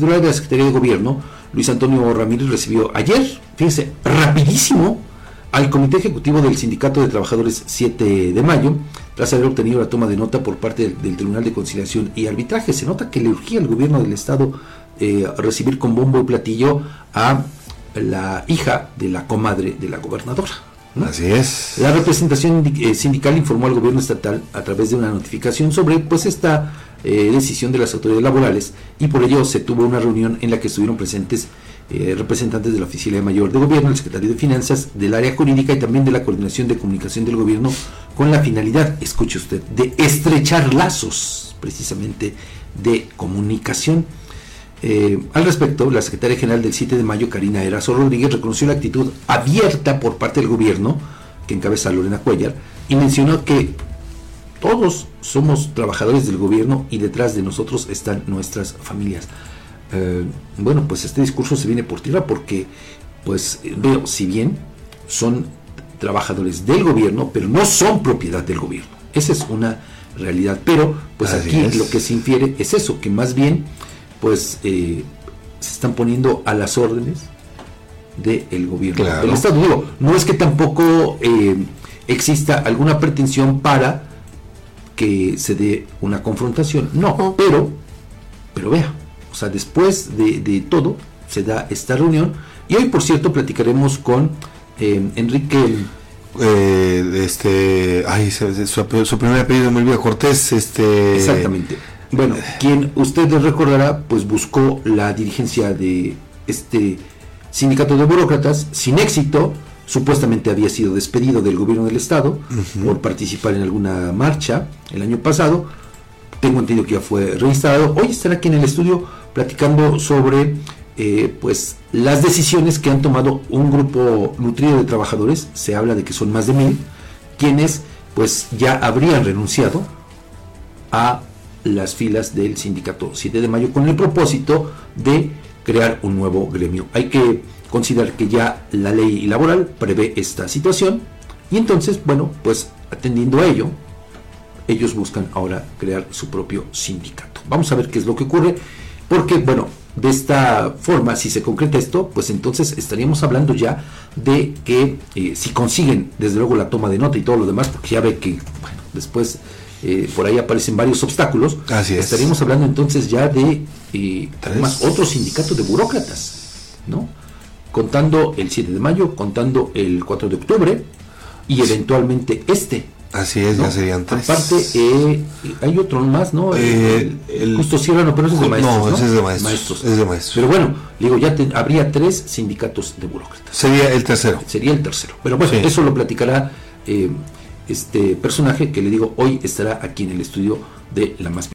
titular de la Secretaría de Gobierno, Luis Antonio Ramírez, recibió ayer, fíjense, rapidísimo, al Comité Ejecutivo del Sindicato de Trabajadores 7 de mayo, tras haber obtenido la toma de nota por parte del, del Tribunal de Conciliación y Arbitraje. Se nota que le urgía al gobierno del Estado eh, recibir con bombo y platillo a la hija de la comadre de la gobernadora. ¿no? Así es. La representación eh, sindical informó al gobierno estatal a través de una notificación sobre pues esta eh, decisión de las autoridades laborales y por ello se tuvo una reunión en la que estuvieron presentes eh, representantes de la Oficina Mayor de Gobierno, el Secretario de Finanzas, del área jurídica y también de la Coordinación de Comunicación del Gobierno con la finalidad, escuche usted, de estrechar lazos precisamente de comunicación. Eh, al respecto, la secretaria general del 7 de mayo, Karina Erazo Rodríguez, reconoció la actitud abierta por parte del gobierno, que encabeza Lorena Cuellar, y mencionó que todos somos trabajadores del gobierno y detrás de nosotros están nuestras familias. Eh, bueno, pues este discurso se viene por tierra porque, pues veo, si bien son trabajadores del gobierno, pero no son propiedad del gobierno. Esa es una realidad. Pero, pues Así aquí es. lo que se infiere es eso, que más bien, pues eh, se están poniendo a las órdenes del gobierno Claro. del Estado. Digo, no es que tampoco eh, exista alguna pretensión para que se dé una confrontación, no, pero, pero vea, o sea, después de, de todo se da esta reunión y hoy, por cierto, platicaremos con eh, Enrique Eh, este, ay, su, primer apellido me olvida Cortés, este. Exactamente. Bueno, quien usted recordará, pues buscó la dirigencia de este sindicato de burócratas sin éxito. Supuestamente había sido despedido del gobierno del estado por participar en alguna marcha el año pasado. Tengo entendido que ya fue reinstalado. Hoy estará aquí en el estudio platicando sobre eh, pues las decisiones que han tomado un grupo nutrido de trabajadores. Se habla de que son más de mil, quienes pues ya habrían renunciado a las filas del sindicato 7 de mayo con el propósito de crear un nuevo gremio. Hay que considerar que ya la ley laboral prevé esta situación y entonces, bueno, pues atendiendo a ello, ellos buscan ahora crear su propio sindicato. Vamos a ver qué es lo que ocurre, porque, bueno, de esta forma, si se concreta esto, pues entonces estaríamos hablando ya de que eh, si consiguen, desde luego, la toma de nota y todo lo demás, porque ya ve que, bueno, después eh, por ahí aparecen varios obstáculos, Así es. estaríamos hablando entonces ya de, eh, además, otro sindicato de burócratas, ¿no? Contando el 7 de mayo, contando el 4 de octubre y eventualmente este. Así es, ¿no? ya serían tres. Aparte, eh, hay otro más, ¿no? Eh, el, el- Justo Sierra, pero ese es de No, maestros. ese es de maestros, es de maestros. Pero bueno, digo, ya te- habría tres sindicatos de burócratas. Sería el tercero. Sería el tercero. Pero bueno, Sí. eso lo platicará eh, este personaje que le digo hoy estará aquí en el estudio de La Más